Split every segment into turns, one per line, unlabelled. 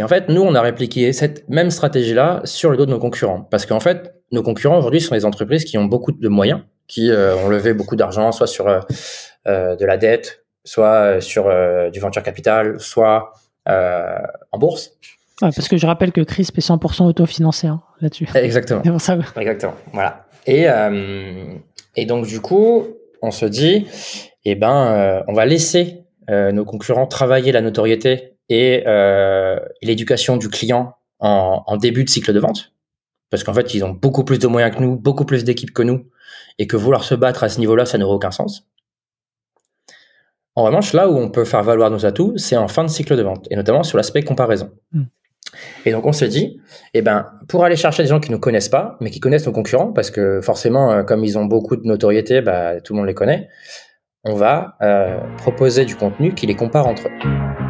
Et en fait, nous, on a répliqué cette même stratégie-là sur le dos de nos concurrents. Parce qu'en fait, nos concurrents aujourd'hui sont des entreprises qui ont beaucoup de moyens, qui euh, ont levé beaucoup d'argent, soit sur euh, euh, de la dette, soit sur du venture capital, soit en bourse.
parce que je rappelle que CRISP est 100% autofinancé hein, là-dessus.
Exactement. Exactement. Voilà. Et, et donc, du coup, on se dit, eh ben, on va laisser nos concurrents travailler la notoriété et l'éducation du client en, en, début de cycle de vente parce qu'en fait, ils ont beaucoup plus de moyens que nous, beaucoup plus d'équipes que nous, et que vouloir se battre à ce niveau-là, ça n'aurait aucun sens. En revanche, là où on peut faire valoir nos atouts, c'est en fin de cycle de vente, et notamment sur l'aspect comparaison. Hmm. Et donc on s'est dit, eh ben, pour aller chercher des gens qui ne nous connaissent pas, mais qui connaissent nos concurrents, parce que forcément, euh, comme ils ont beaucoup de notoriété, bah, tout le monde les connaît, on va euh, proposer du contenu qui les compare entre eux.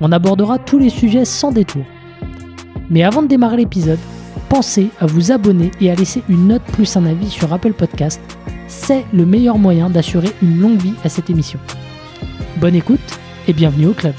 On abordera tous les sujets sans détour. Mais avant de démarrer l'épisode, pensez à vous abonner et à laisser une note plus un avis sur Apple Podcast. C'est le meilleur moyen d'assurer une longue vie à cette émission. Bonne écoute et bienvenue au club.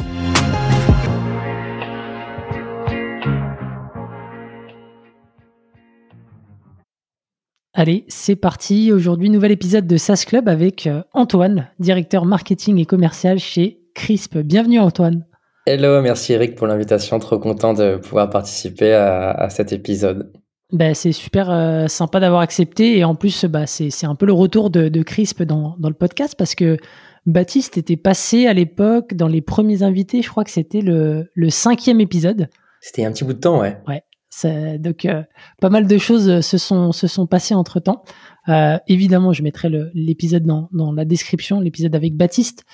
Allez, c'est parti. Aujourd'hui, nouvel épisode de SaaS Club avec euh, Antoine, directeur marketing et commercial chez Crisp. Bienvenue Antoine.
Hello, merci Eric pour l'invitation. Trop content de pouvoir participer à, cet épisode.
Ben, c'est super euh, sympa d'avoir accepté et en plus bah, c'est un peu le retour de, de Crisp dans, dans, le podcast parce que Baptiste était passé à l'époque dans les premiers invités, je crois que c'était le, le cinquième épisode.
C'était un petit bout de temps, ouais.
Ouais. Donc euh, pas mal de choses se sont, se sont passées entre temps. Euh, évidemment, je mettrai l'épisode dans, dans, la description, l'épisode avec Baptiste.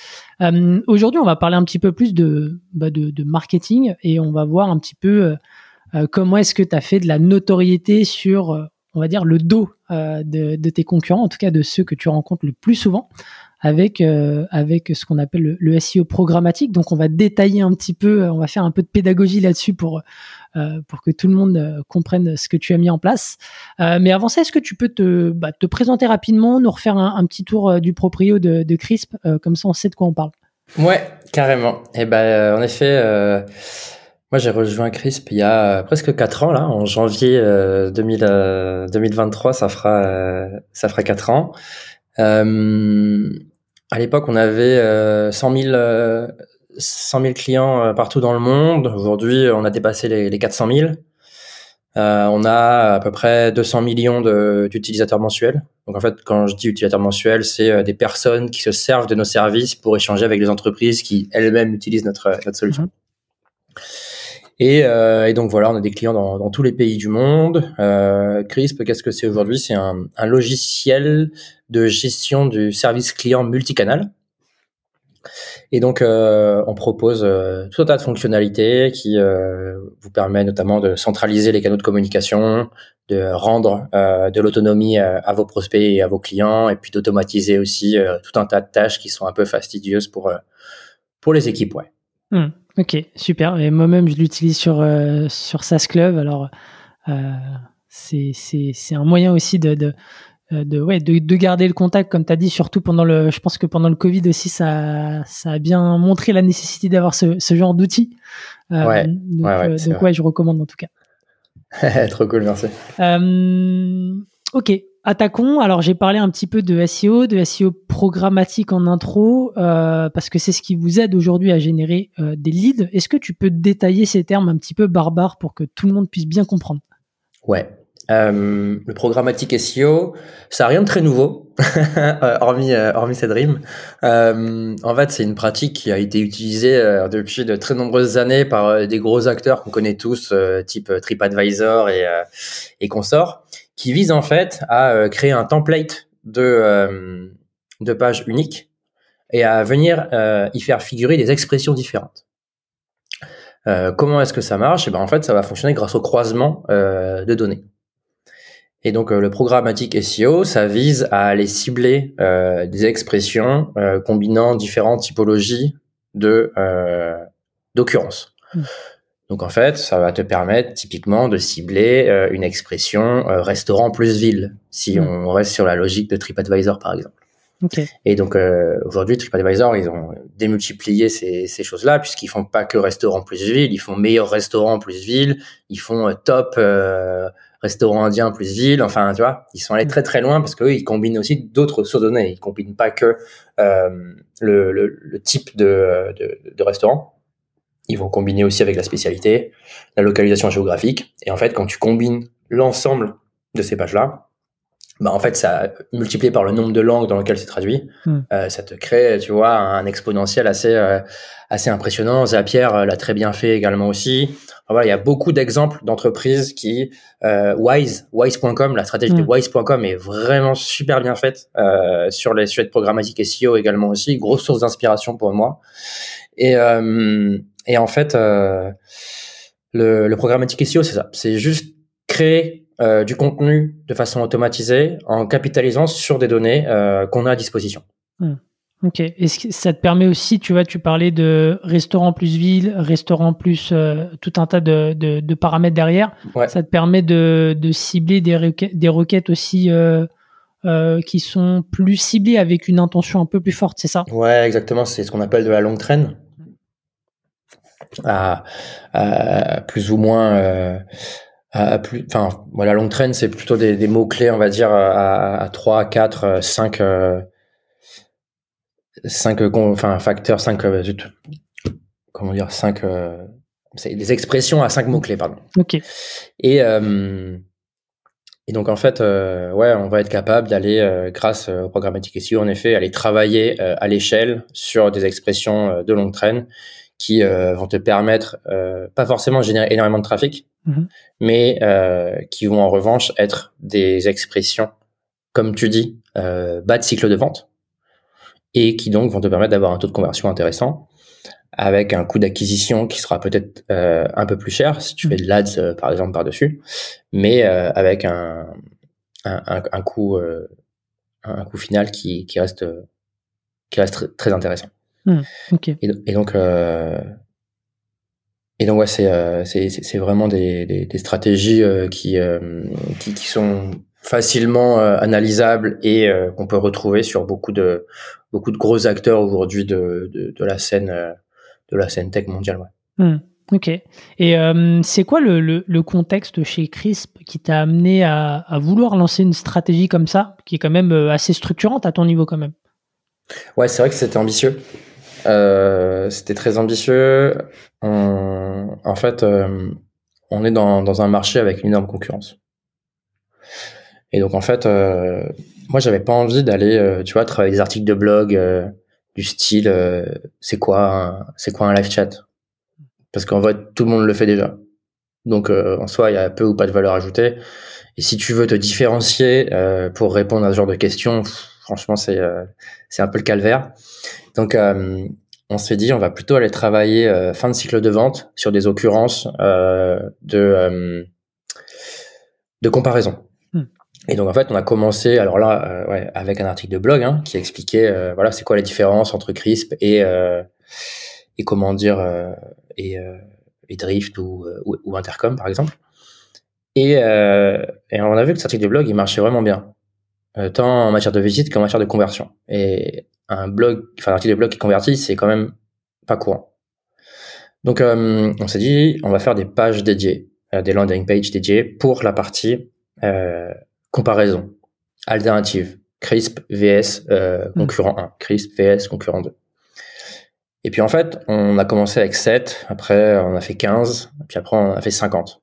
Euh, Aujourd'hui, on va parler un petit peu plus de, bah de, de, marketing et on va voir un petit peu euh, euh comment est-ce que tu as fait de la notoriété sur, euh, on va dire, le dos euh, de, de, tes concurrents, en tout cas de ceux que tu rencontres le plus souvent avec avec ce qu'on appelle le, le, SEO programmatique. Donc on va détailler un petit peu, on va faire un peu de pédagogie là-dessus pour pour que tout le monde euh, comprenne ce que tu as mis en place. Euh, mais avant ça, est-ce que tu peux te, bah, te présenter rapidement, nous refaire un, petit tour du proprio de, de Crisp, comme ça on sait de quoi on parle.
Ouais, carrément. Et eh ben, en effet, moi j'ai rejoint Crisp il y a presque 4 ans là, en janvier 2000, 2023, ça fera ça fera 4 ans. à l'époque, on avait 100 000 100 000 clients euh, partout dans le monde. Aujourd'hui, on a dépassé les, les 400 000. Euh, on a à peu près 200 millions d'utilisateurs mensuels. Donc en fait, quand je dis utilisateurs mensuels, c'est euh, des personnes qui se servent de nos services pour échanger avec les entreprises qui elles-mêmes utilisent notre, notre solution. Mhm. Et, euh, et, donc voilà, on a des clients dans, dans tous les pays du monde. Euh, Crisp, qu'est-ce que c'est aujourd'hui? C'est un, un, logiciel de gestion du service client multicanal. Et donc, euh, on propose euh, tout un tas de fonctionnalités qui euh, vous permet notamment de centraliser les canaux de communication, de rendre de l'autonomie à vos prospects et à vos clients, et puis d'automatiser aussi tout un tas de tâches qui sont un peu fastidieuses pour pour les équipes.
Hmm, ok, super. Et moi-même, je l'utilise sur sur SaaS Club. Alors, c'est un moyen aussi de, de, ouais, de, de, garder le contact, comme tu as dit, surtout pendant le. Je pense que pendant le Covid aussi, ça, ça a bien montré la nécessité d'avoir ce, ce genre d'outils.
Euh, ouais,
donc, ouais, ouais, euh, ouais, je recommande en tout
cas. Trop cool, merci.
Euh, ok, attaquons. Alors, j'ai parlé un petit peu de SEO, de SEO programmatique en intro, euh, parce que c'est ce qui vous aide aujourd'hui à générer euh, des leads. Est-ce que tu peux détailler ces termes un petit peu barbares pour que tout le monde puisse bien comprendre?
Ouais, euh, le programmatique SEO, ça n'a rien de très nouveau, euh, hormis, euh, hormis cette rime. Euh, en fait, c'est une pratique qui a été utilisée depuis de très nombreuses années par des gros acteurs qu'on connaît tous, type TripAdvisor et, et consorts, qui vise en fait à créer un template de, de page unique et à venir y faire figurer des expressions différentes. comment est-ce que ça marche? Et eh ben en fait, ça va fonctionner grâce au croisement de données. Et donc le programmatique SEO, ça vise à aller cibler des expressions combinant différentes typologies de d'occurrence. Hmm. Donc en fait, ça va te permettre typiquement de cibler euh, une expression euh, restaurant plus ville, si hmm. on reste sur la logique de TripAdvisor par exemple. Okay. Et donc euh, aujourd'hui, TripAdvisor, ils ont démultiplié ces, ces choses-là puisqu'ils font pas que restaurant plus ville, ils font meilleur restaurant plus ville, ils font top restaurant indien plus ville. Enfin, tu vois, ils sont allés hmm. très très loin parce qu'eux, ils combinent aussi d'autres sources de données. Ils combinent pas que le, le, le, type de, de, de restaurant ils vont combiner aussi avec la spécialité, la localisation géographique. Et en fait, quand tu combines l'ensemble de ces pages-là, bah en fait, ça multiplié par le nombre de langues dans lesquelles c'est traduit, hmm. euh, ça te crée, tu vois, un exponentiel assez euh, assez impressionnant. Zapier euh, l'a très bien fait également aussi. Voilà, il y a beaucoup d'exemples d'entreprises qui euh, Wise, Wise.com, la stratégie de hmm. Wise.com est vraiment super bien faite euh, sur les sujets de programmatique SEO également aussi, grosse source d'inspiration pour moi. Et euh, et en fait, euh, le, le programmatique SEO, c'est ça. C'est juste créer euh, du contenu de façon automatisée en capitalisant sur des données euh, qu'on a à disposition.
Hmm. Ok. Que ça te permet aussi, tu vois, tu parlais de restaurant plus ville, restaurant plus euh, tout un tas de, de, de paramètres derrière. Ouais. Ça te permet de, de cibler des, requêtes, des requêtes aussi euh, euh, qui sont plus ciblées avec une intention un peu plus forte, c'est ça?
Ouais, exactement. C'est ce qu'on appelle de la longue traîne à, plus ou moins euh, à plus enfin voilà longue traîne c'est plutôt des, des, mots clés on va dire à, à 3 4 5 5 enfin facteurs 5 euh, comment dire 5 euh, c'est des expressions à 5 mots clés pardon.
Ok.
Et euh, et donc en fait, euh, ouais, on va être capable d'aller, euh, grâce au programmatique SEO, en effet, aller travailler à l'échelle sur des expressions de longue traîne qui euh, vont te permettre, euh, pas forcément de générer énormément de trafic, mhm. mais euh, qui vont en revanche être des expressions, comme tu dis, bas de cycle de vente, et qui donc vont te permettre d'avoir un taux de conversion intéressant, avec un coût d'acquisition qui sera peut-être un peu plus cher si tu fais de l'ADS par exemple par-dessus, mais avec un, un, un, coût, un coût final qui, qui reste, qui reste très intéressant.
Hmm,
et, donc, euh, et donc ouais, c'est euh, c'est vraiment des, des, des stratégies euh, qui, euh, qui, qui sont facilement analysables et qu'on peut retrouver sur beaucoup de beaucoup de gros acteurs aujourd'hui de, de, de, la scène de la scène tech mondiale. Ouais.
Hmm, ok. Et c'est quoi le, le, le, contexte chez Crisp qui t'a amené à, à, vouloir lancer une stratégie comme ça, qui est quand même assez structurante à ton niveau quand même?
Ouais, c'est vrai que c'était ambitieux. Euh, c'était très ambitieux. en fait, euh, on est dans, dans, un marché avec une énorme concurrence. Et donc en fait, euh, moi j'avais pas envie d'aller, tu vois, travailler des articles de blog du style, c'est quoi, c'est quoi un live chat? Parce qu'en fait, tout le monde le fait déjà. Donc en soi, il y a peu ou pas de valeur ajoutée. Et si tu veux te différencier pour répondre à ce genre de questions, franchement, c'est c'est un peu le calvaire. Donc, euh, on s'est dit, on va plutôt aller travailler euh, fin de cycle de vente sur des occurrences euh, de, de comparaison. Et donc en fait, on a commencé, alors là, ouais, avec un article de blog hein, qui expliquait, voilà, c'est quoi la différence entre Crisp et et comment dire et, et Drift ou, ou, Intercom par exemple. Et, et on a vu que cet article de blog, il marchait vraiment bien, tant en matière de visite qu'en matière de conversion. Et un blog, enfin un article de blog qui convertit, c'est quand même pas courant. Donc euh, on s'est dit, on va faire des pages dédiées, euh, des landing pages dédiées pour la partie euh, comparaison, alternative, CRISP vs euh, hmm. concurrent 1, CRISP vs concurrent 2. Et puis en fait, on a commencé avec 7, après on a fait 15, puis après on a fait 50.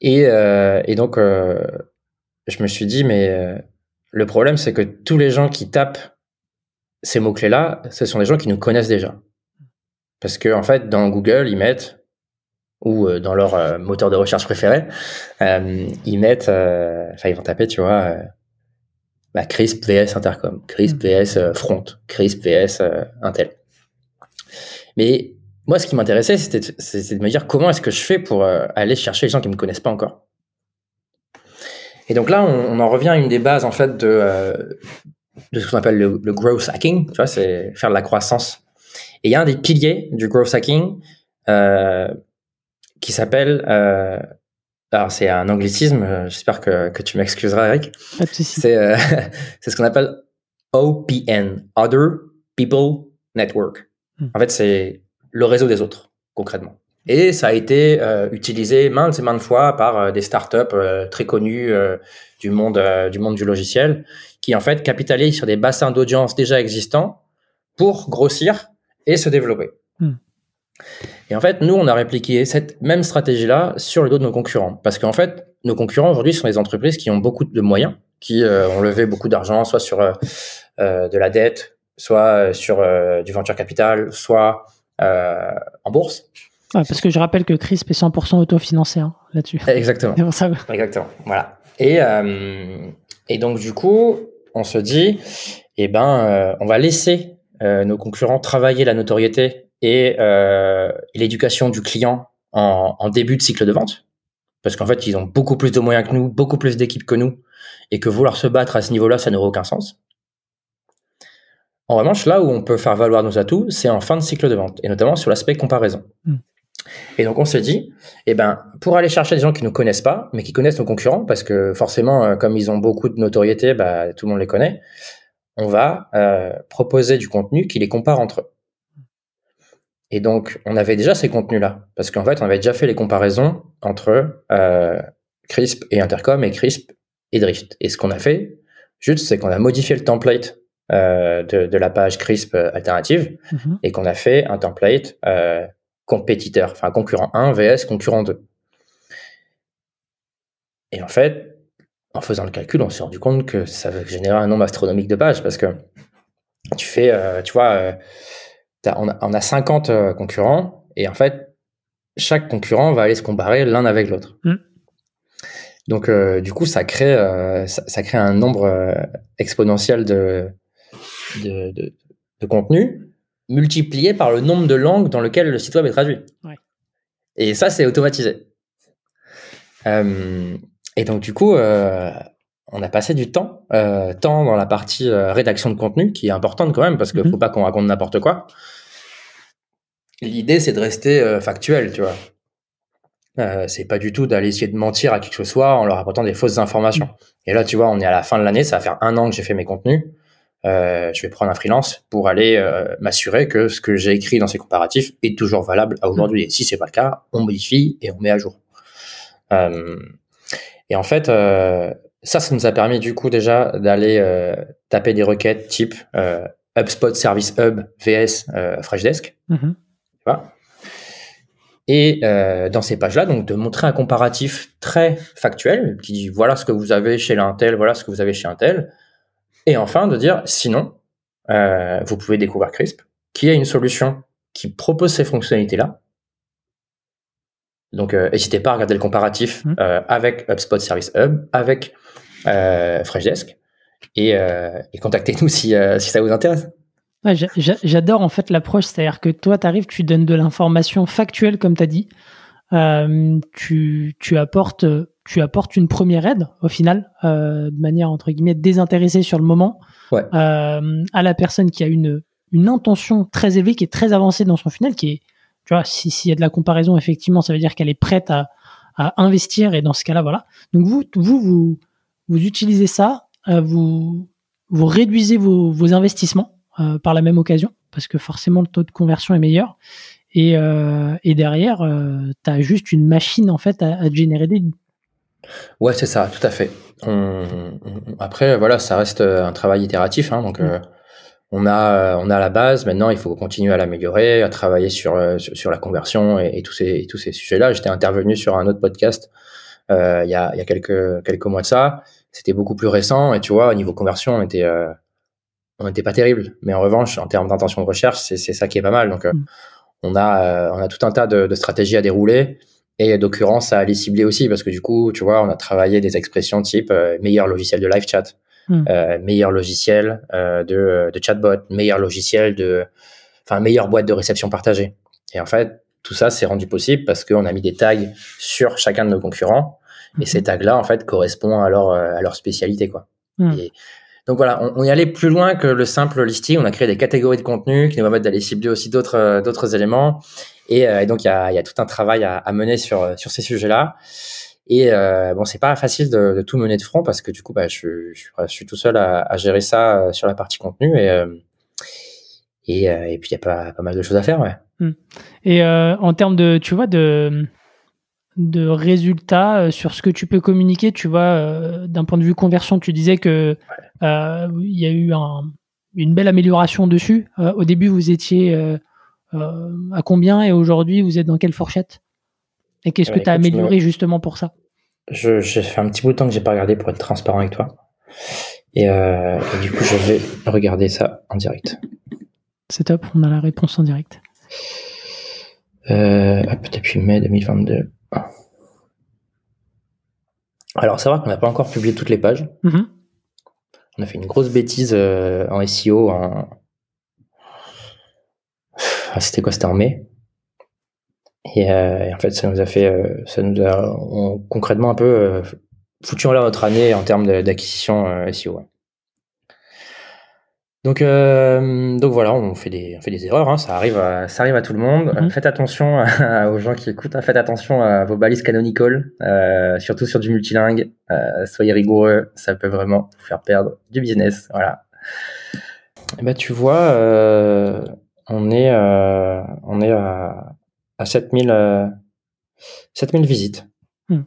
Et, et donc, je me suis dit, mais le problème, c'est que tous les gens qui tapent ces mots-clés-là, ce sont des gens qui nous connaissent déjà. Parce que, en fait, dans Google, ils mettent ou dans leur moteur de recherche préféré, ils mettent, enfin ils vont taper, tu vois, bah, Crisp vs Intercom, Crisp mm. vs Front, Crisp vs Intel. Mais moi, ce qui m'intéressait, c'était de me dire comment est-ce que je fais pour aller chercher les gens qui me connaissent pas encore. Et donc là, on, en revient à une des bases en fait de, de ce qu'on appelle le, le, growth hacking. Tu vois, c'est faire de la croissance. Et il y a un des piliers du growth hacking euh, qui s'appelle euh, alors c'est un anglicisme, euh, j'espère que, que tu m'excuseras Eric. C'est euh, c'est ce qu'on appelle OPN, Other People Network. Hmm. En fait, c'est le réseau des autres concrètement. Et ça a été euh, utilisé maintes et maintes fois par euh, des startups euh, très connues du monde du monde du logiciel, qui en fait capitalisent sur des bassins d'audience déjà existants pour grossir et se développer. Et en fait, nous, on a répliqué cette même stratégie-là sur le dos de nos concurrents, parce qu'en fait, nos concurrents aujourd'hui sont des entreprises qui ont beaucoup de moyens, qui ont levé beaucoup d'argent, soit sur de la dette, soit sur du venture capital, soit en bourse
parce que je rappelle que CRISP est 100% autofinancé hein, là-dessus.
Exactement. Exactement. Voilà. Et, euh, et donc, du coup, on se dit, eh ben, euh, on va laisser euh, nos concurrents travailler la notoriété et, l'éducation du client en, en, début de cycle de vente. Parce qu'en fait, ils ont beaucoup plus de moyens que nous, beaucoup plus d'équipes que nous, et que vouloir se battre à ce niveau-là, ça n'aurait aucun sens. En revanche, là où on peut faire valoir nos atouts, c'est en fin de cycle de vente, et notamment sur l'aspect comparaison. Hmm. Et donc on s'est dit, eh ben, pour aller chercher des gens qui ne nous connaissent pas, mais qui connaissent nos concurrents, parce que forcément, euh, comme ils ont beaucoup de notoriété, bah, tout le monde les connaît, on va euh, proposer du contenu qui les compare entre eux. Et donc, on avait déjà ces contenus-là, parce qu'en fait, on avait déjà fait les comparaisons entre euh, Crisp et Intercom et Crisp et Drift. Et ce qu'on a fait, juste, c'est qu'on a modifié le template de, de, la page Crisp alternative mm-hmm. et qu'on a fait un template compétiteur, enfin concurrent 1 vs concurrent 2. Et en fait, en faisant le calcul, on s'est rendu compte que ça va générer un nombre astronomique de pages parce que tu fais, euh, tu vois, euh, on, a, 50 euh, concurrents et en fait, chaque concurrent va aller se comparer l'un avec l'autre. Mm. Donc, du coup, ça crée, ça, crée un nombre exponentiel de, de, de, de contenu multiplié par le nombre de langues dans lesquelles le site web est traduit. Et ça, c'est automatisé. Euh, et donc, du coup, euh, on a passé du temps, euh, temps dans la partie rédaction de contenu, qui est importante quand même, parce qu'il ne mhm. faut pas qu'on raconte n'importe quoi. L'idée, c'est de rester factuel, tu vois. c'est pas du tout d'aller essayer de mentir à qui que ce soit en leur apportant des fausses informations. Mhm. Et là, tu vois, on est à la fin de l'année, ça va faire un an que j'ai fait mes contenus. Euh, je vais prendre un freelance pour aller euh, m'assurer que ce que j'ai écrit dans ces comparatifs est toujours valable à aujourd'hui. Et si c'est pas le cas, on modifie et on met à jour. Euh, et en fait, ça, ça nous a permis du coup déjà d'aller taper des requêtes type HubSpot Service Hub vs Freshdesk. Mm-hmm. Tu vois? Et dans ces pages-là, donc de montrer un comparatif très factuel qui dit voilà ce que vous avez chez l'Intel, voilà ce que vous avez chez Intel, et enfin, de dire, sinon, euh, vous pouvez découvrir Crisp, qui est une solution qui propose ces fonctionnalités-là. Donc, euh, n'hésitez pas à regarder le comparatif mmh. euh, avec HubSpot Service Hub, avec euh, Freshdesk, et, et contactez-nous si, si ça vous intéresse.
Ouais, J'adore en fait l'approche, c'est-à-dire que toi, tu arrives, tu donnes de l'information factuelle, comme tu as dit. tu, tu apportes tu apportes une première aide au final, euh, de manière entre guillemets désintéressée sur le moment, euh, à la personne qui a une une intention très élevée, qui est très avancée dans son funnel, qui est, tu vois, s'il y a de la comparaison, effectivement, ça veut dire qu'elle est prête à, à investir et dans ce cas-là, voilà. Donc vous, vous, vous, vous utilisez ça, euh, vous, vous réduisez vos, vos investissements euh, par la même occasion, parce que forcément le taux de conversion est meilleur. Et, euh, et derrière, tu as juste une machine en fait à, à générer des,
Ouais, c'est ça, tout à fait. après, voilà, ça reste un travail itératif. Hein, donc, mmh. Euh, on a, on a la base. Maintenant, il faut continuer à l'améliorer, à travailler sur, euh, sur, la conversion et, tous ces, tous ces sujets-là. J'étais intervenu sur un autre podcast il y, a, il y a quelques, quelques mois de ça. C'était beaucoup plus récent et tu vois, au niveau conversion, on était, on n'était pas terrible. Mais en revanche, en termes d'intention de recherche, c'est ça qui est pas mal. Donc, mmh. on a, on a tout un tas de, de stratégies à dérouler Et d'occurrence, à les cibler aussi, parce que du coup, tu vois, on a travaillé des expressions type euh, meilleur logiciel de live chat,
Hmm.
euh, meilleur logiciel euh, de, de chatbot, meilleur logiciel de, enfin, meilleure boîte de réception partagée. Et en fait, tout ça s'est rendu possible parce qu'on a mis des tags sur chacun de nos concurrents. Et ces tags-là, en fait, correspondent à leur, euh, à leur spécialité, quoi.
Hmm.
Et donc voilà, on, on y allait plus loin que le simple listing. On a créé des catégories de contenu qui nous permettent d'aller cibler aussi d'autres euh, d'autres éléments. Et, euh, et donc il y a, y a tout un travail à, à mener sur euh, sur ces sujets-là. Et euh, bon, c'est pas facile de, de tout mener de front parce que du coup, bah, je, je, je suis tout seul à, à gérer ça euh, sur la partie contenu et euh, et, euh, et puis il y a pas pas mal de choses à faire, ouais.
Et euh, en termes de, tu vois, de, de résultats sur ce que tu peux communiquer, tu vois, d'un point de vue conversion, tu disais que il y a eu un, une belle amélioration dessus. Au début, vous étiez à combien et aujourd'hui, vous êtes dans quelle fourchette? Et qu'est-ce que tu as
me-
amélioré justement pour ça?
Je, j'ai fait un petit bout de temps que j'ai pas regardé pour être transparent avec toi. Et, euh, et du coup, je vais regarder ça en direct.
C'est top, on a la réponse en direct.
Euh, hop, depuis mai 2022. Alors, c'est vrai qu'on n'a pas encore publié toutes les pages.
Mhm.
On a fait une grosse bêtise euh, en SEO en... Ah, c'était quoi? C'était en mai? Et, euh, et en fait, ça nous a fait, euh, ça nous a on- concrètement un peu euh, foutu en l'air notre année en termes d'acquisition SEO. ouais. Donc, euh, donc voilà, on fait des, on fait des erreurs, hein, ça arrive, à, ça arrive à tout le monde.
Mhm.
Faites attention à- aux gens qui écoutent, hein, faites attention à vos balises canonical, euh, surtout sur du multilingue. Euh, soyez rigoureux, ça peut vraiment vous faire perdre du business. Voilà. Et ben tu vois, euh, on est, euh, on est à, à 7000, euh, 7000 visites.
Mhm.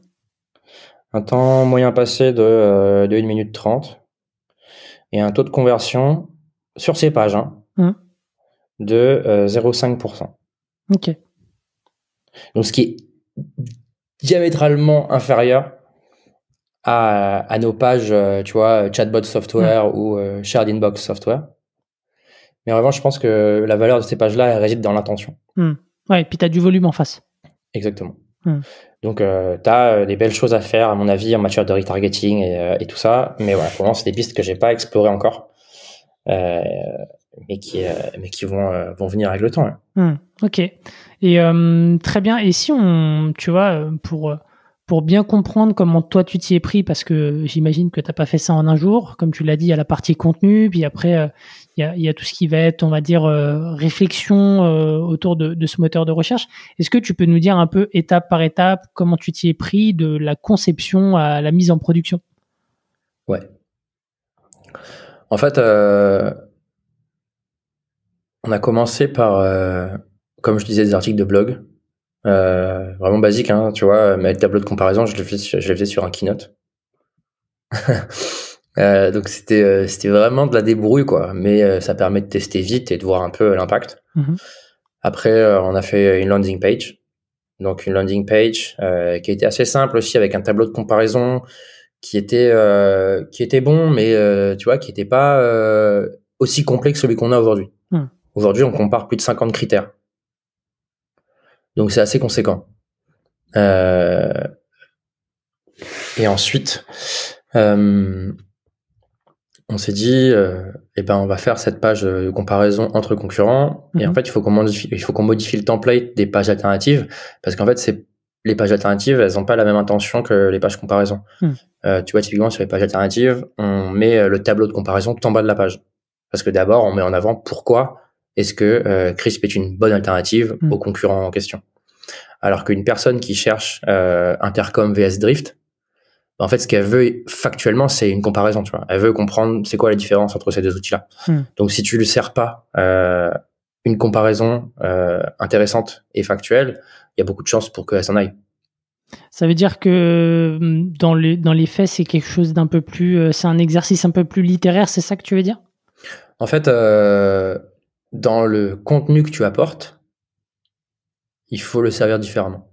Un temps moyen passé de, euh, de 1 minute 30 et un taux de conversion sur ces pages hein,
Mhm.
de euh, 0,5%.
Ok.
Donc, ce qui est diamétralement inférieur à, à nos pages, euh, tu vois, chatbot software ou euh, shared inbox software. Mais en revanche, je pense que la valeur de ces pages-là, réside dans l'intention.
Ouais, et puis tu as du volume en face.
Exactement.
Hmm.
Donc, euh, tu as des belles choses à faire, à mon avis, en matière de retargeting et, euh, et tout ça. Mais voilà, pour l'instant, c'est des pistes que j'ai pas explorées encore, euh, mais qui, euh, mais qui vont, euh, vont venir avec le temps. hein.
Hmm, ok. Et euh, très bien. Et si on, tu vois, euh, pour, euh, pour bien comprendre comment toi tu t'y es pris, parce que j'imagine que tu n'as pas fait ça en un jour, comme tu l'as dit, a la partie contenu, puis après, euh, il y, a, tout ce qui va être, on va dire, euh, réflexion euh, autour de, ce moteur de recherche. Est-ce que tu peux nous dire un peu étape par étape comment tu t'y es pris de la conception à la mise en production?
Ouais. En fait, euh, on a commencé par, comme je disais, des articles de blog, vraiment basiques, hein, tu vois, mais le tableau de comparaison, je le faisais sur un keynote. Euh, donc c'était euh, c'était vraiment de la débrouille quoi, mais euh, ça permet de tester vite et de voir un peu l'impact.
Mhm.
Après, euh, on a fait une landing page, donc une landing page euh, qui était assez simple aussi avec un tableau de comparaison qui était euh, qui était bon, mais euh, tu vois qui était pas euh, aussi complet que celui qu'on a aujourd'hui.
Hmm.
Aujourd'hui, on compare plus de 50 critères, donc c'est assez conséquent. Euh, et ensuite, euh, on s'est dit, euh, eh ben, on va faire cette page de comparaison entre concurrents. Et
Mhm.
en fait, il faut qu'on modifie, il faut qu'on modifie le template des pages alternatives parce qu'en fait, c'est les pages alternatives, elles n'ont pas la même intention que les pages comparaison.
Mhm.
Euh, tu vois, typiquement sur les pages alternatives, on met euh, le tableau de comparaison tout en bas de la page parce que d'abord, on met en avant pourquoi est-ce que euh, Crisp est une bonne alternative
Mhm.
aux concurrents en question. Alors qu'une personne qui cherche euh, Intercom vs Drift, en fait, ce qu'elle veut factuellement, c'est une comparaison. Tu vois, elle veut comprendre c'est quoi la différence entre ces deux outils-là.
Hmm.
Donc, si tu lui sers pas euh, une comparaison euh, intéressante et factuelle, il y a beaucoup de chances pour qu'elle s'en aille.
Ça veut dire que hum, dans les, dans les faits, c'est quelque chose d'un peu plus. euh, c'est un exercice un peu plus littéraire, c'est ça que tu veux dire?
En fait, euh, dans le contenu que tu apportes, il faut le servir différemment.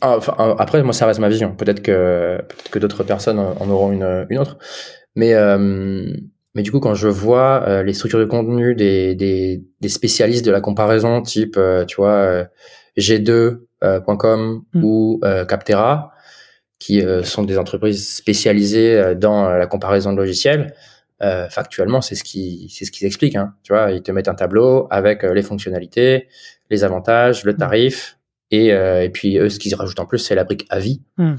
Ah, enfin, euh, après, moi, ça reste ma vision. Peut-être que, peut-être que d'autres personnes en auront une, une autre. Mais, euh, mais du coup, quand je vois euh, les structures de contenu des, des, des spécialistes de la comparaison, type, euh, tu vois, euh, G2, .com
Mm.
ou Captera, qui sont des entreprises spécialisées dans la comparaison de logiciels, factuellement, c'est ce qui c'est ce qu'ils expliquent. Hein. Tu vois, ils te mettent un tableau avec les fonctionnalités, les avantages, le tarif, et, et puis eux, ce qu'ils rajoutent en plus, c'est la brique à vie.
Mm.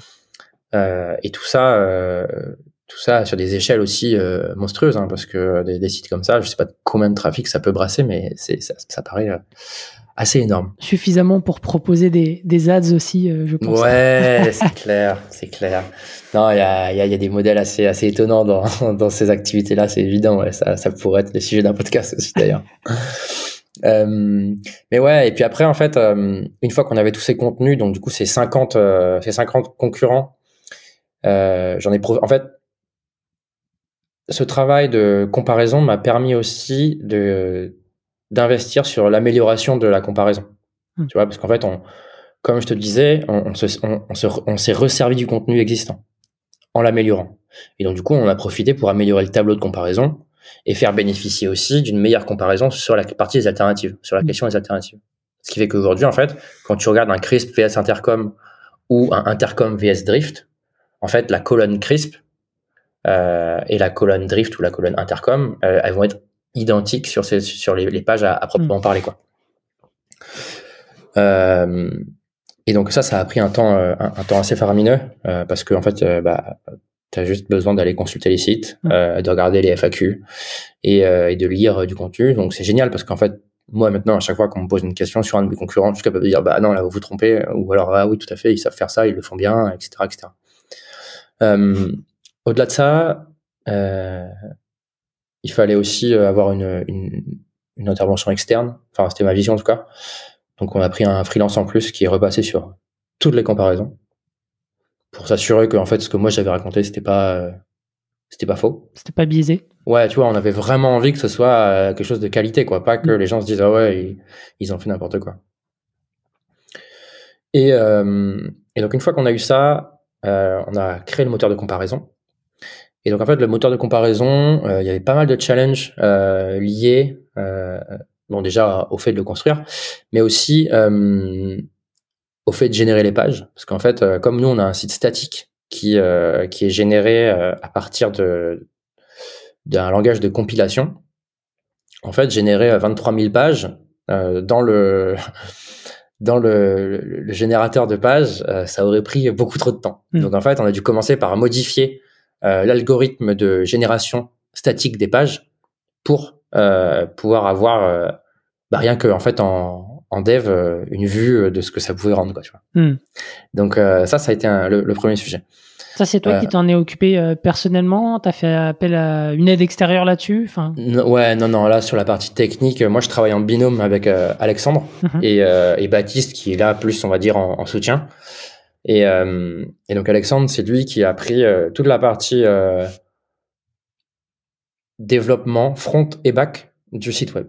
et tout ça, tout ça sur des échelles aussi euh, monstrueuses, hein, parce que des, des, sites comme ça, je sais pas combien de trafic ça peut brasser, mais c'est ça, ça paraît euh, assez énorme.
Suffisamment pour proposer des, des ads aussi, euh, je pense.
Ouais, c'est clair, c'est clair. Non, il y a, y, a, y a des modèles assez, assez étonnants dans, dans ces activités-là, c'est évident. Ouais, ça, ça pourrait être le sujet d'un podcast aussi d'ailleurs. Euh, mais ouais, et puis après, en fait, euh, une fois qu'on avait tous ces contenus, donc du coup, ces 50, euh, ces 50 concurrents, j'en ai en fait, ce travail de comparaison m'a permis aussi de d'investir sur l'amélioration de la comparaison.
Mmh.
Tu vois, parce qu'en fait, on, comme je te disais, on, on se, on, on se, on s'est resservi du contenu existant en l'améliorant. Et donc, du coup, on a profité pour améliorer le tableau de comparaison et faire bénéficier aussi d'une meilleure comparaison sur la partie des alternatives, sur la question des alternatives. Ce qui fait qu'aujourd'hui, en fait, quand tu regardes un CRISP VS Intercom ou un Intercom VS Drift, en fait, la colonne CRISP euh, et la colonne Drift ou la colonne Intercom, euh, elles vont être identiques sur, ces, sur les, les pages à, à proprement parler. Quoi. Euh, et donc ça, ça a pris un temps, un, un temps assez faramineux parce que en fait, bah, tu as juste besoin d'aller consulter les sites,
Mm.
euh, de regarder les FAQ et, euh, et de lire du contenu. Donc c'est génial parce qu'en fait, moi maintenant, à chaque fois qu'on me pose une question sur un de mes concurrents, je suis capable de dire bah non là vous vous trompez ou alors ah oui tout à fait ils savent faire ça, ils le font bien, etc. etc. Euh, au-delà de ça, euh, il fallait aussi euh, avoir une, une, une, intervention externe. Enfin, c'était ma vision en tout cas. Donc, on a pris un freelance en plus qui est repassé sur toutes les comparaisons pour s'assurer que en fait ce que moi j'avais raconté c'était pas euh, c'était pas faux.
C'était pas biaisé.
Ouais, tu vois, on avait vraiment envie que ce soit euh, quelque chose de qualité, quoi, pas que les gens se disent ah ouais ils, ils ont fait n'importe quoi. Et, euh, et donc une fois qu'on a eu ça, on a créé le moteur de comparaison. Et donc en fait, le moteur de comparaison, euh, il y avait pas mal de challenges euh, liés, euh, bon déjà au fait de le construire, mais aussi au fait de générer les pages, parce qu'en fait, comme nous on a un site statique qui qui est généré à partir de d'un langage de compilation, en fait, générer 23 000 pages dans le dans le, le, générateur de pages, ça aurait pris beaucoup trop de temps.
Mm.
Donc en fait, on a dû commencer par modifier euh, l'algorithme de génération statique des pages pour euh, pouvoir avoir euh, bah, rien que en fait en, en dev une vue de ce que ça pouvait rendre quoi tu vois
mm.
donc ça ça a été un, le, le, premier sujet
ça c'est toi qui t'en es occupé personnellement? T'as fait appel à une aide extérieure là-dessus? Enfin
ouais non non là sur la partie technique moi je travaille en binôme avec Alexandre
mm
-hmm. et, et, Baptiste qui est là plus on va dire en, en soutien et, euh, et, donc Alexandre, c'est lui qui a pris euh, toute la partie euh, développement front et back du site web.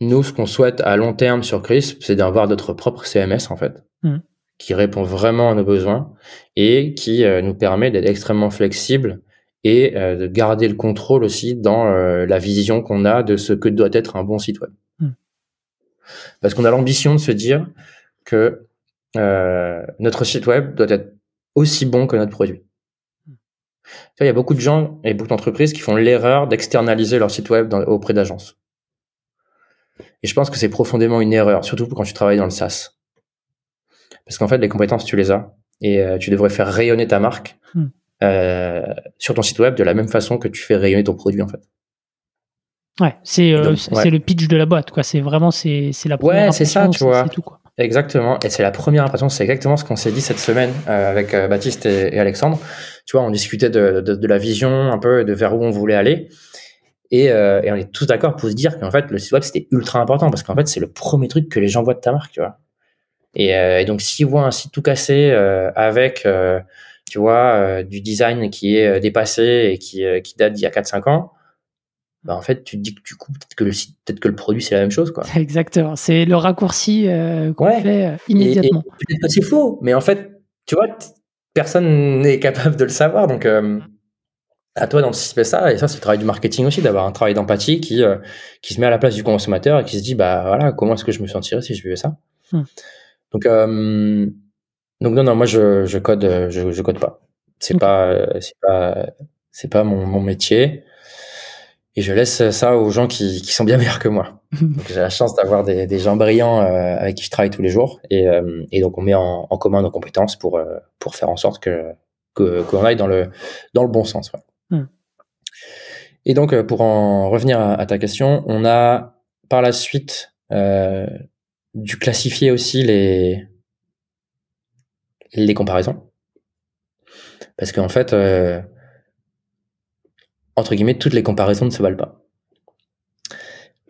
Nous, ce qu'on souhaite à long terme sur Crisp, c'est d'avoir notre propre CMS en fait,
mmh.
qui répond vraiment à nos besoins et qui nous permet d'être extrêmement flexible et de garder le contrôle aussi dans la vision qu'on a de ce que doit être un bon site web.
Mmh.
Parce qu'on a l'ambition de se dire que euh, notre site web doit être aussi bon que notre produit. Il y a beaucoup de gens et beaucoup d'entreprises qui font l'erreur d'externaliser leur site web dans, auprès d'agences. Et je pense que c'est profondément une erreur, surtout quand tu travailles dans le SaaS. Parce qu'en fait, les compétences, tu les as. Et euh, tu devrais faire rayonner ta marque
mm.
euh, sur ton site web de la même façon que tu fais rayonner ton produit, en fait.
Ouais, c'est euh, ouais. le pitch de la boîte, quoi. C'est vraiment c'est la première
Ouais, c'est ça, tu vois.
Tout, quoi.
Exactement, et c'est la première impression, c'est exactement ce qu'on s'est dit cette semaine euh, avec euh, Baptiste et, et, Alexandre. Tu vois, on discutait de, de, de, la vision un peu, de vers où on voulait aller, et, euh, et on est tous d'accord pour se dire qu'en fait, le site web, c'était ultra important, parce qu'en fait, c'est le premier truc que les gens voient de ta marque, tu vois. Et, euh, et donc, s'ils voient un site tout cassé euh, avec, tu vois, du design qui est dépassé et qui, qui date d'il y a 4-5 ans, bah en fait tu te dis que du coup peut-être que le site peut-être que le produit c'est la même chose quoi
exactement c'est le raccourci euh, qu'on
ouais.
fait euh, immédiatement
peut-être que c'est faux mais en fait tu vois personne n'est capable de le savoir donc euh, à toi d'anticiper ça et ça c'est le travail du marketing aussi d'avoir un travail d'empathie qui qui se met à la place du consommateur et qui se dit bah voilà comment est-ce que je me sentirais si je vivais ça?
Hmm.
Donc, euh, donc non, non, moi je, je code, je, je code pas. C'est pas, c'est pas, c'est pas mon, mon métier. Et je laisse ça aux gens qui, qui sont bien meilleurs que moi. donc j'ai la chance d'avoir des, des gens brillants euh, avec qui je travaille tous les jours. Et, euh, et donc on met en, en, commun nos compétences pour, euh, pour faire en sorte que qu'on aille dans le, dans le bon sens. Ouais. Hmm. Et donc pour en revenir à, à, ta question, on a par la suite dû classifier aussi les, les comparaisons. Parce qu'en fait, euh, entre guillemets, toutes les comparaisons ne se valent pas.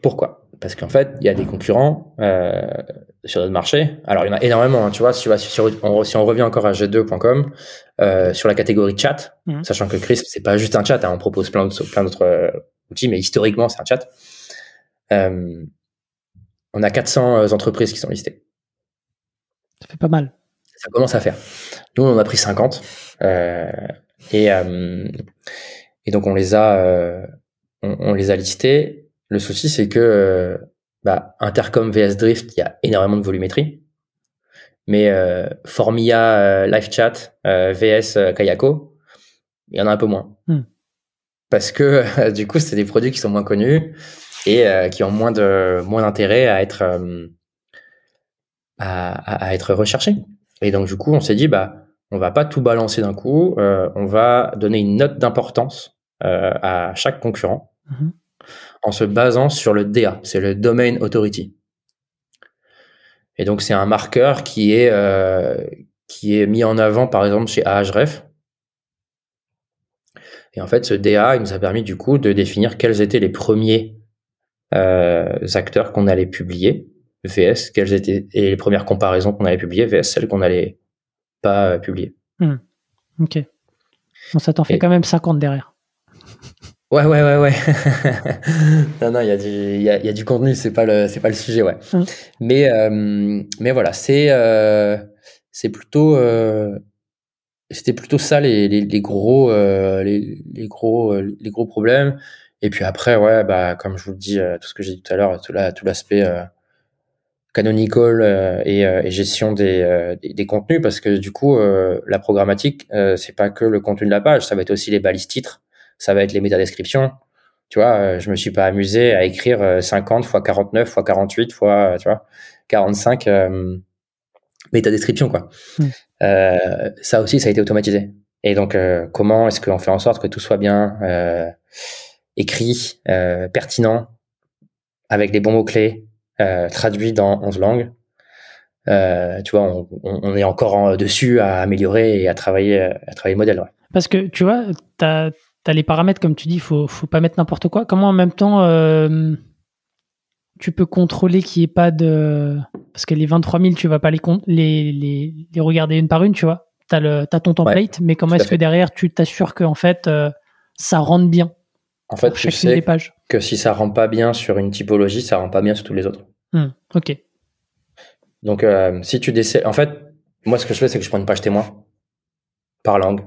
Pourquoi? Parce qu'en fait, il y a des concurrents euh, sur notre marché. Alors, il y en a énormément. Hein, tu vois, si, on, si on revient encore à g2.com, euh, sur la catégorie chat, mmh. sachant que Crisp, c'est pas juste un chat, hein, on propose plein d'autres, plein d'autres euh, outils, mais historiquement, c'est un chat. Euh, on a 400 entreprises qui sont listées.
Ça fait pas mal
ça commence à faire. Nous, on en a pris 50. Euh, et, euh, et donc, on les a, euh, on, on, les a listés. Le souci, c'est que euh, bah, Intercom VS Drift, il y a énormément de volumétrie. Mais euh, Formia Live Chat VS Kayako, il y en a un peu moins. Hmm. Parce que du coup, c'est des produits qui sont moins connus et qui ont moins de moins d'intérêt à être à, à, être recherchés. Et donc, du coup, on s'est dit, bah, on va pas tout balancer d'un coup, euh, on va donner une note d'importance euh, à chaque concurrent mm-hmm. En se basant sur le DA, c'est le Domain Authority. Et donc, c'est un marqueur qui est, euh, qui est mis en avant, par exemple, chez Ahref. Et en fait, ce DA, il nous a permis du coup de définir quels étaient les premiers euh, acteurs qu'on allait publier VS, quelles étaient et les premières comparaisons qu'on allait publier, VS, celles qu'on allait pas euh, publier.
Hmm. Ok. Bon, ça t'en fait quand même 50 derrière.
Ouais, ouais, ouais, ouais. non, non, il y a du, y a, y a, du contenu, c'est pas le, c'est pas le sujet, ouais. Hmm. Mais, euh, mais voilà, c'est, euh, c'est plutôt, euh, c'était plutôt ça les, les, les gros, les, les, gros, les gros problèmes. Et puis après, ouais, bah, comme je vous le dis, tout ce que j'ai dit tout à l'heure, tout, tout l'aspect canonical euh, et, euh, et, gestion des, euh, des, des, contenus parce que du coup la programmatique c'est pas que le contenu de la page ça va être aussi les balises titres ça va être les métadescriptions tu vois je me suis pas amusé à écrire 50 fois 49 fois 48 fois tu vois 45 euh, métadescriptions quoi hmm. ça aussi ça a été automatisé et donc comment est-ce qu'on fait en sorte que tout soit bien écrit pertinent avec les bons mots clés euh, traduit dans 11 langues. Euh, tu vois, on, on, est encore en, dessus à améliorer et à travailler, à travailler le modèle. Ouais.
Parce que tu vois, tu as, les paramètres, comme tu dis, il faut, faut pas mettre n'importe quoi. Comment en même temps euh, tu peux contrôler qu'il n'y ait pas de. Parce que les 23 000, tu vas pas les, les, les, les regarder une par une, tu vois. Tu as, as, ton template, mais comment est-ce que derrière tu t'assures que en fait, ça rentre bien
en fait, tu sais que si ça rend pas bien sur une typologie, ça rend pas bien sur tous les autres.
Hmm, ok.
Donc, euh, si tu décides, en fait, moi, ce que je fais, c'est que je prends une page témoin par langue.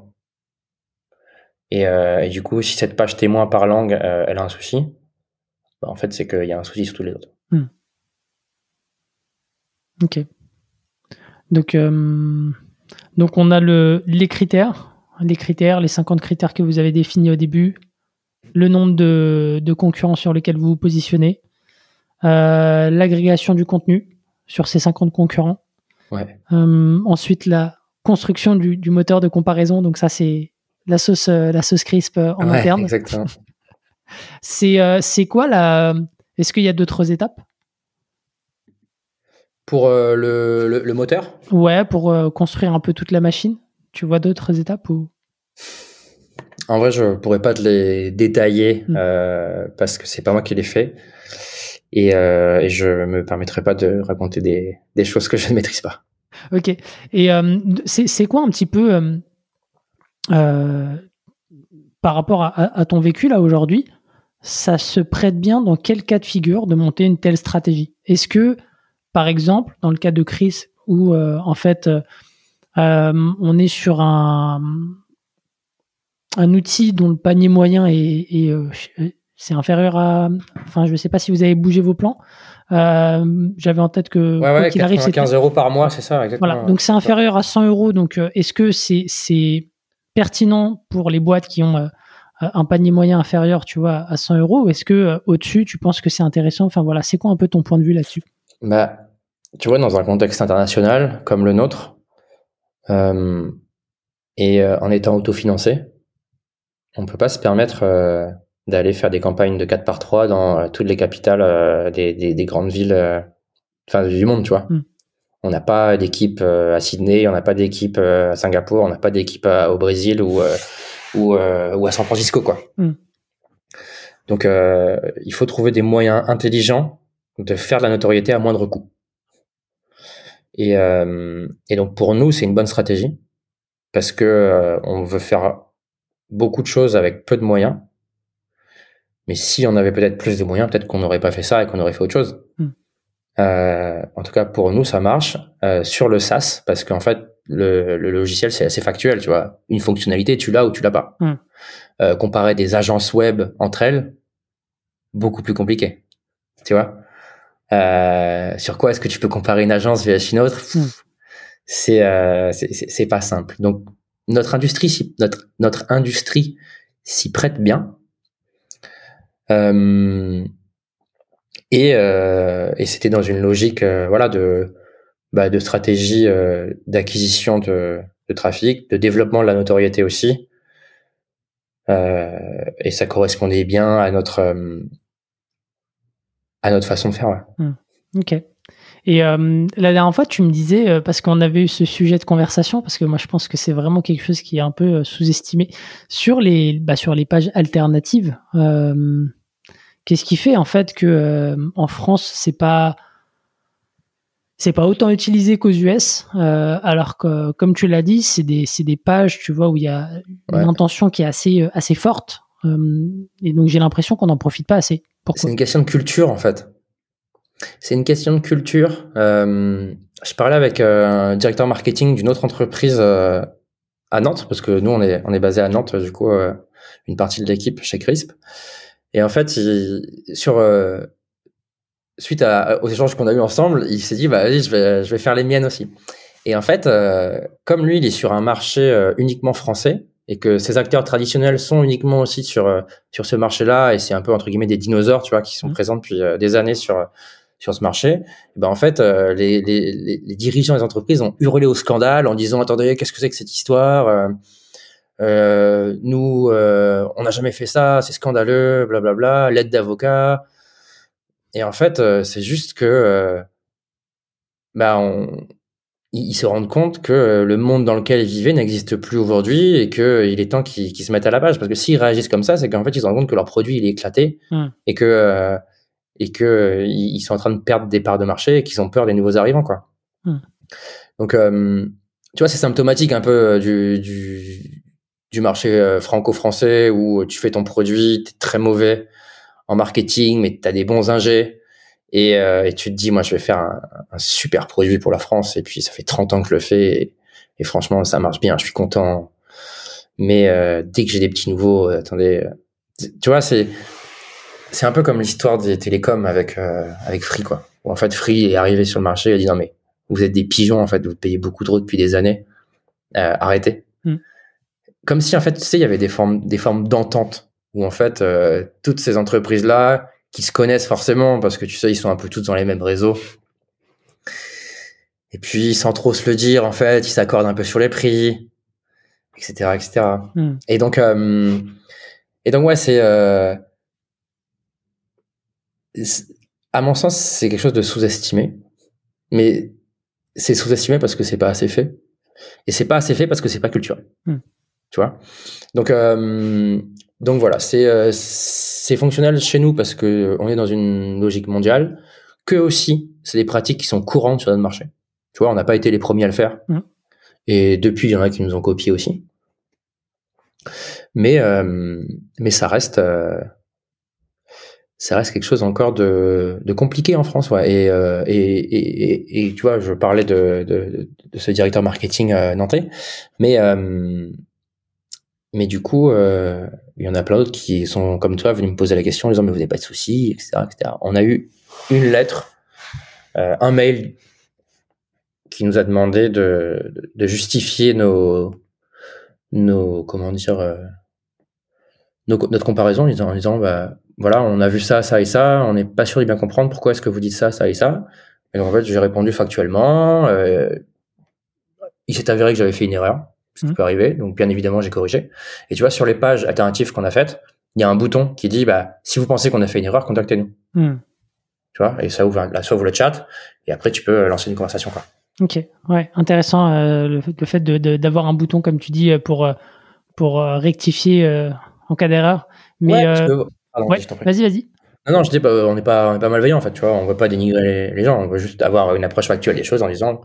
Et, euh, et du coup, si cette page témoin par langue, euh, elle a un souci, bah, en fait, c'est qu'il y a un souci sur tous les autres. Hmm.
Ok. Donc, euh, donc, on a le, les critères, les critères, les 50 critères que vous avez définis au début, le nombre de, de concurrents sur lesquels vous vous positionnez, euh, l'agrégation du contenu sur ces 50 concurrents.
Ouais.
Euh, ensuite, la construction du, du, moteur de comparaison. Donc ça, c'est la sauce, euh, la sauce crisp en ouais, interne.
Exactement.
c'est, c'est quoi la... Est-ce qu'il y a d'autres étapes?
Pour le, le, le, moteur?
Ouais, pour construire un peu toute la machine. Tu vois d'autres étapes ou?
En vrai, je pourrais pas te les détailler euh, parce que c'est pas moi qui les fais et, euh, et je me permettrai pas de raconter des, des, choses que je ne maîtrise pas.
Ok. Et euh, c'est quoi un petit peu euh, euh, par rapport à, à, ton vécu là aujourd'hui Ça se prête bien dans quel cas de figure de monter une telle stratégie? Est-ce que, par exemple, dans le cas de Chris, où en fait on est sur un un outil dont le panier moyen est, est c'est inférieur à. Enfin, je ne sais pas si vous avez bougé vos plans. Euh, J'avais en tête que.
Ouais, ouais, 15 euros par mois, c'est ça, exactement.
Voilà, donc c'est inférieur à 100 euros. Donc, euh, est-ce que c'est pertinent pour les boîtes qui ont euh, un panier moyen inférieur, tu vois, à 100 euros, est-ce que euh, au-dessus, tu penses que c'est intéressant? Enfin voilà, c'est quoi un peu ton point de vue là-dessus?
Bah, tu vois, dans un contexte international comme le nôtre, euh, et en étant autofinancé, on peut pas se permettre d'aller faire des campagnes de 4 par 3 dans toutes les capitales des, des, des, grandes villes, enfin du monde, tu vois. Mm. On n'a pas d'équipe à Sydney, on n'a pas d'équipe à Singapour, on n'a pas d'équipe au Brésil ou ou, euh, ou à San Francisco, quoi. Mm. Donc, euh, il faut trouver des moyens intelligents de faire de la notoriété à moindre coût. Et, euh, et donc, pour nous, c'est une bonne stratégie parce que euh, on veut faire beaucoup de choses avec peu de moyens. Mais si on avait peut-être plus de moyens, peut-être qu'on n'aurait pas fait ça et qu'on aurait fait autre chose. Mm. Euh, en tout cas, pour nous, ça marche euh, sur le SaaS parce qu'en fait, le, le logiciel, c'est assez factuel, tu vois. Une fonctionnalité, tu l'as ou tu l'as pas. Euh, comparer des agences web entre elles, beaucoup plus compliqué. Tu vois. Euh, sur quoi est-ce que tu peux comparer une agence vs une autre? Hmm. euh, C'est c'est pas simple. Donc notre industrie, notre notre industrie s'y prête bien. Euh, et, euh, et c'était dans une logique, euh, voilà, de bah, stratégie euh, d'acquisition de, trafic, de développement de la notoriété aussi. Et ça correspondait bien à notre à notre façon de faire.
Hmm. Ok. Et la dernière fois, tu me disais, parce qu'on avait eu ce sujet de conversation, parce que moi je pense que c'est vraiment quelque chose qui est un peu sous-estimé sur les bah, sur les pages alternatives. Qu'est-ce qui fait en fait que en France c'est pas c'est pas autant utilisé qu'aux US, euh, alors que, comme tu l'as dit, c'est des, des, pages, tu vois, où il y a une intention qui est assez, euh, assez forte. Euh, et donc, j'ai l'impression qu'on n'en profite pas assez.
C'est une question de culture, en fait. C'est une question de culture. Euh, je parlais avec un directeur marketing d'une autre entreprise à Nantes, parce que nous, on est, on est basé à Nantes, du coup, une partie de l'équipe chez Crisp. Et en fait, il, sur suite à, aux échanges qu'on a eu ensemble, il s'est dit, bah, vas-y, je vais, je vais faire les miennes aussi. Et en fait, euh, comme lui, il est sur un marché euh, uniquement français et que ses acteurs traditionnels sont uniquement aussi sur euh, sur ce marché-là et c'est un peu entre guillemets des dinosaures, tu vois, qui sont mmh. présents depuis des années sur sur ce marché. Ben en fait, les, les, les, dirigeants des entreprises ont hurlé au scandale en disant, attendez, qu'est-ce que c'est que cette histoire Nous, on n'a jamais fait ça, c'est scandaleux, blablabla, l'aide d'avocat. Et en fait, euh, c'est juste que euh, bah on, ils se rendent compte que euh, le monde dans lequel ils vivaient n'existe plus aujourd'hui et que il est temps qu'ils se mettent à la page. Parce que s'ils réagissent comme ça, c'est qu'en fait, ils se rendent compte que leur produit il est éclaté mmh. et que et que ils sont en train de perdre des parts de marché et qu'ils ont peur des nouveaux arrivants, quoi. Mmh. Donc, tu vois, c'est symptomatique un peu du, du, du marché franco-français où tu fais ton produit, t'es très mauvais, en marketing, mais tu as des bons ingés. Et, euh, et, tu te dis, moi, je vais faire un, super produit pour la France. Et puis, ça fait 30 ans que je le fais. Et, franchement, ça marche bien. Je suis content. Mais euh, dès que j'ai des petits nouveaux, euh, attendez, tu vois, c'est c'est un peu comme l'histoire des télécoms avec avec Free, quoi. Où en fait, Free est arrivé sur le marché et a dit non mais vous êtes des pigeons en fait, vous payez beaucoup trop depuis des années. arrêtez. Hmm. Comme si en fait, tu sais, il y avait des formes des formes d'entente où en fait euh, toutes ces entreprises là qui se connaissent forcément parce que tu sais ils sont un peu toutes dans les mêmes réseaux. Et puis sans trop se le dire en fait ils s'accordent un peu sur les prix etc etc hmm. et donc euh, et donc ouais c'est euh, à mon sens c'est quelque chose de sous-estimé. Mais c'est sous-estimé parce que c'est pas assez fait. Et c'est pas assez fait parce que c'est pas culturel. Hmm. Tu vois donc euh, donc voilà, c'est euh, c'est fonctionnel chez nous parce que euh, on est dans une logique mondiale, que aussi c'est des pratiques qui sont courantes sur notre marché. Tu vois, on n'a pas été les premiers à le faire. Mmh. Et depuis, il y en a qui nous ont copié aussi. Mais euh, mais ça reste ça reste quelque chose encore de, de compliqué en France, ouais. Et, et, et, et, tu vois, je parlais de, de, de ce directeur marketing nantais, mais mais du coup, il y en a plein d'autres qui sont comme toi venus me poser la question en disant mais vous n'avez pas de soucis, etc., etc. On a eu une lettre, euh, un mail qui nous a demandé de, de justifier nos, nos comment dire, euh, notre comparaison en disant, en disant bah, voilà, on a vu ça, ça et ça, on n'est pas sûr de bien comprendre pourquoi est-ce que vous dites ça, ça et ça. Et donc, en fait, j'ai répondu factuellement. Euh, il s'est avéré que j'avais fait une erreur, ce qui
Mhm.
peut arriver. Donc, bien évidemment, j'ai corrigé. Et tu vois, sur les pages alternatives qu'on a faites, il y a un bouton qui dit, bah, si vous pensez qu'on a fait une erreur, contactez-nous.
Hmm.
Tu vois, et ça ouvre, là, ça ouvre le chat. Et après, tu peux lancer une conversation, quoi.
Ok, ouais, intéressant euh, le, fait- le fait d'avoir un bouton, comme tu dis, euh, pour, euh, pour euh, rectifier euh, en cas d'erreur. Mais
Ouais,
euh, ouais, vas-y, vas-y.
Non, non, je dis, bah, on n'est pas, on n'est pas malveillant, en fait, tu vois. On veut pas dénigrer les, les gens. On veut juste avoir une approche factuelle des choses en disant,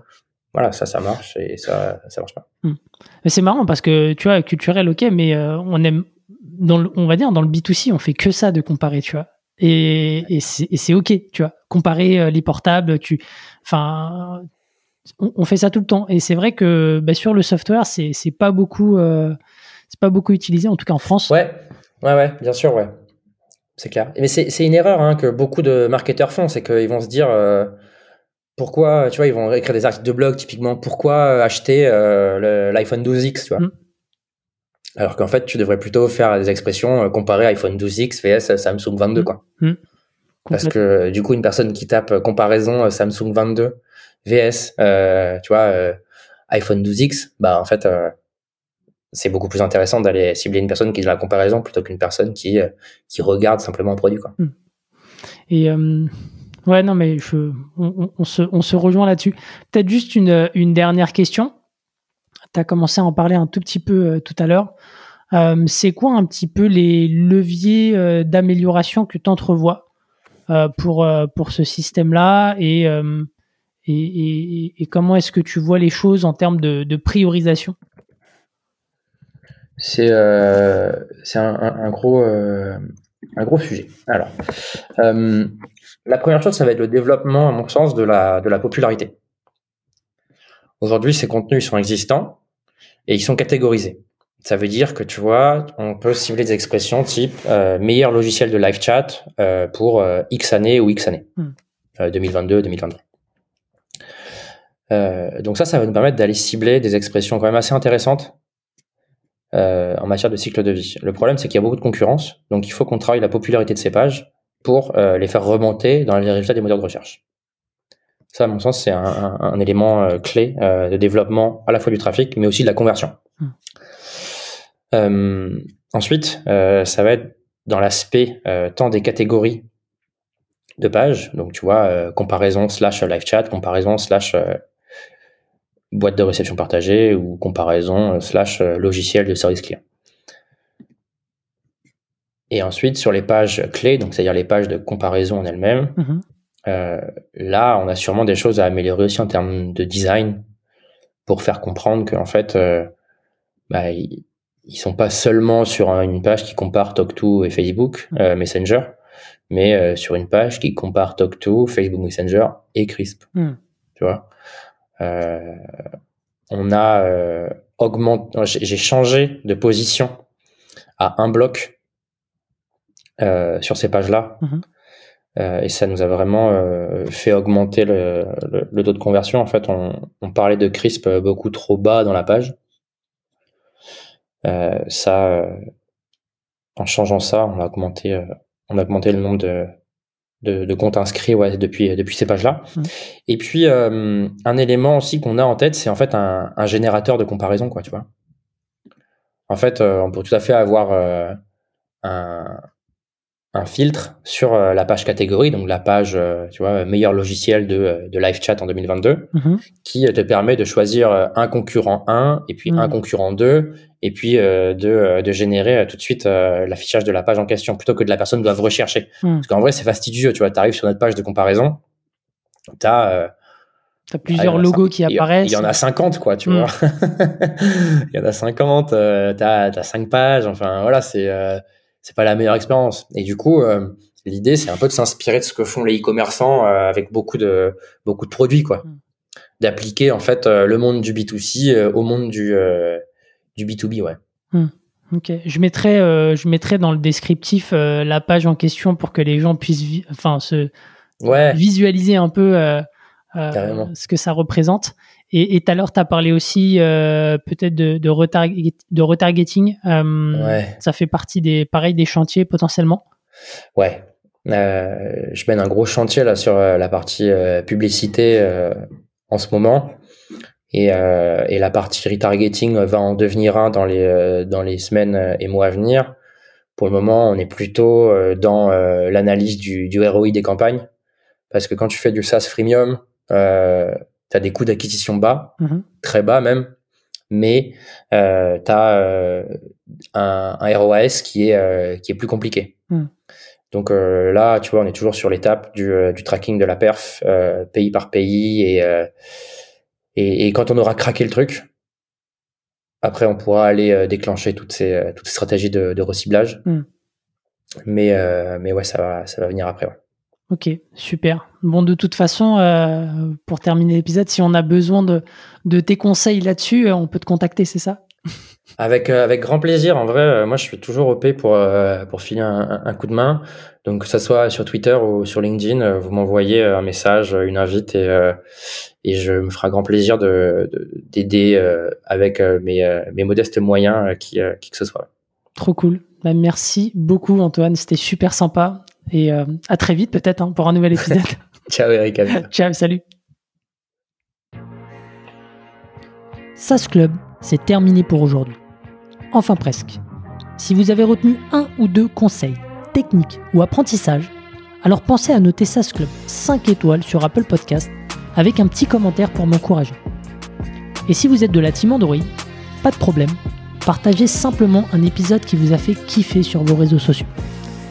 voilà, ça, ça marche et ça, ça marche pas.
Mais c'est marrant parce que tu vois, culturel, ok, mais euh, on aime, dans le, on va dire, dans le B2C, on fait que ça de comparer, tu vois. Et, et c'est ok, tu vois. Comparer euh, les portables, tu, enfin, on, on fait ça tout le temps. Et c'est vrai que bah, sur le software, c'est pas beaucoup, euh, c'est pas beaucoup utilisé, en tout cas en France.
Ouais, ouais, ouais, bien sûr, ouais. C'est clair. Mais c'est c'est une erreur hein, que beaucoup de marketeurs font, c'est qu'ils vont se dire pourquoi, tu vois, ils vont écrire des articles de blog typiquement, pourquoi acheter euh, l'iPhone 12X, tu vois?
Mm.
Alors qu'en fait, tu devrais plutôt faire des expressions euh, comparer iPhone 12X vs Samsung 22,
Mm.
quoi.
Mm.
Parce que du coup, une personne qui tape euh, comparaison euh, Samsung 22 vs, euh, tu vois, euh, iPhone 12X, bah en fait, euh, c'est beaucoup plus intéressant d'aller cibler une personne qui est dans la comparaison plutôt qu'une personne qui euh, qui regarde simplement un produit, quoi.
Et euh, ouais, non, mais on, se, rejoint là-dessus. Peut-être juste une, dernière question. Tu as commencé à en parler un tout petit peu euh, tout à l'heure. Euh, c'est quoi un petit peu les leviers euh, d'amélioration que tu entrevois pour, ce système-là et, comment est-ce que tu vois les choses en termes de, priorisation?
C'est un, gros sujet. Alors, la première chose, ça va être le développement, à mon sens, de la de la popularité. Aujourd'hui, ces contenus ils sont existants et ils sont catégorisés. Ça veut dire que tu vois, on peut cibler des expressions type euh, meilleur logiciel de live chat euh, pour euh, X années ou X années,
Hmm.
Euh, 2022, 2023. Euh, donc ça, ça va nous permettre d'aller cibler des expressions quand même assez intéressantes en matière de cycle de vie. Le problème, c'est qu'il y a beaucoup de concurrence, donc il faut qu'on travaille la popularité de ces pages pour euh, les faire remonter dans les résultats des moteurs de recherche. Ça, à mon sens, c'est un, un- un élément euh, clé euh, de développement à la fois du trafic, mais aussi de la conversion.
Hmm.
Euh, ensuite, euh, ça va être dans l'aspect euh, tant des catégories de pages, donc tu vois, euh, comparaison slash live chat, comparaison slash euh, boîte de réception partagée ou comparaison slash euh, logiciel de service client. Et ensuite, sur les pages clés, donc c'est-à-dire les pages de comparaison en elles-mêmes,
Mhm.
euh, là, on a sûrement des choses à améliorer aussi en termes de design pour faire comprendre qu'en fait, euh, bah, ils, ils sont pas seulement sur un- une page qui compare TalkTo et Facebook euh, Messenger, mais euh, sur une page qui compare TalkTo, Facebook Messenger et Crisp.
Hmm.
Tu vois? Euh, On a euh, augmenté, j'ai changé de position à un bloc euh, sur ces pages-là.
Mhm.
Euh, et ça nous a vraiment euh, fait augmenter le, le- le taux de conversion. En fait, on, on parlait de crisp beaucoup trop bas dans la page. Euh, ça, euh, en changeant ça, on a augmenté, euh, on a augmenté le nombre de, de, de comptes inscrits ouais, depuis, depuis ces pages-là.
Mhm.
Et puis, euh, un élément aussi qu'on a en tête, c'est en fait un, un générateur de comparaison, quoi, tu vois. En fait, euh, on peut tout à fait avoir euh, un, un filtre sur euh, la page catégorie, donc la page, euh, tu vois, meilleur logiciel de, euh, de live chat en 2022,
Mhm.
qui te permet de choisir un concurrent 1 et puis
Mm.
un concurrent 2 et puis de, de générer tout de suite l'affichage de la page en question plutôt que de la personne doive rechercher.
Mm.
Parce qu'en vrai, c'est fastidieux, tu vois, tu arrives sur notre page de comparaison, tu as
T'as plusieurs
Ah,
logos qui apparaissent.
Il y en a 50, quoi, tu
Mm.
vois. il y en a 50, euh, t'as as 5 pages, enfin voilà, c'est euh, c'est pas la meilleure expérience. Et du coup, euh, l'idée, c'est un peu de s'inspirer de ce que font les e-commerçants euh, avec beaucoup de, beaucoup de produits, quoi.
Mm.
D'appliquer, en fait, euh, le monde du B2C euh, au monde du, du B2B, ouais.
Ok, je mettrai, je mettrai dans le descriptif la page en question pour que les gens puissent enfin, se
Ouais,
visualiser un peu ce que ça représente. Et tout à l'heure, tu as parlé aussi euh, peut-être de, de, retarget- de retargeting. Euh,
Ouais.
Ça fait partie des, pareil, des chantiers potentiellement?
ouais. Euh, je mène un gros chantier là sur la partie publicité en ce moment. Et, et la partie retargeting va en devenir un dans les, dans les semaines et mois à venir. Pour le moment, on est plutôt dans l'analyse du, du ROI des campagnes. Parce que quand tu fais du SaaS freemium, euh, tu as des coûts d'acquisition bas,
Mhm.
très bas même, mais euh, tu as un, un ROAS qui est, euh, qui est plus compliqué.
Mm.
Donc euh, là, tu vois, on est toujours sur l'étape du, euh, du tracking de la perf, euh, pays par pays, et, euh, et, et quand on aura craqué le truc, après on pourra aller euh, déclencher toutes ces, euh, toutes ces stratégies de, de reciblage.
Mm.
Mais, euh, mais ouais, ça va, ça va venir après. Ouais.
Ok, super. Bon, de toute façon, euh, pour terminer l'épisode, si on a besoin de, de tes conseils là-dessus, euh, on peut te contacter, c'est ça?
Avec, euh, avec grand plaisir. En vrai, euh, moi, je suis toujours OP pour, euh, pour filer un, coup de main. Donc, que ça soit sur Twitter ou sur LinkedIn, vous m'envoyez un message, une invite et, et je me ferai un grand plaisir de, de- d'aider avec mes, mes modestes moyens, qui, qui que ce soit.
Trop cool. Bah, merci beaucoup, Antoine. C'était super sympa. Et euh, à très vite, peut-être, hein, pour un nouvel épisode.
Ciao, Eric.
Ciao, salut. SAS Club, c'est terminé pour aujourd'hui. Enfin presque. Si vous avez retenu un ou deux conseils, techniques ou apprentissages, alors pensez à noter SAS Club 5 étoiles sur Apple Podcast avec un petit commentaire pour m'encourager. Et si vous êtes de la team Android, pas de problème, partagez simplement un épisode qui vous a fait kiffer sur vos réseaux sociaux.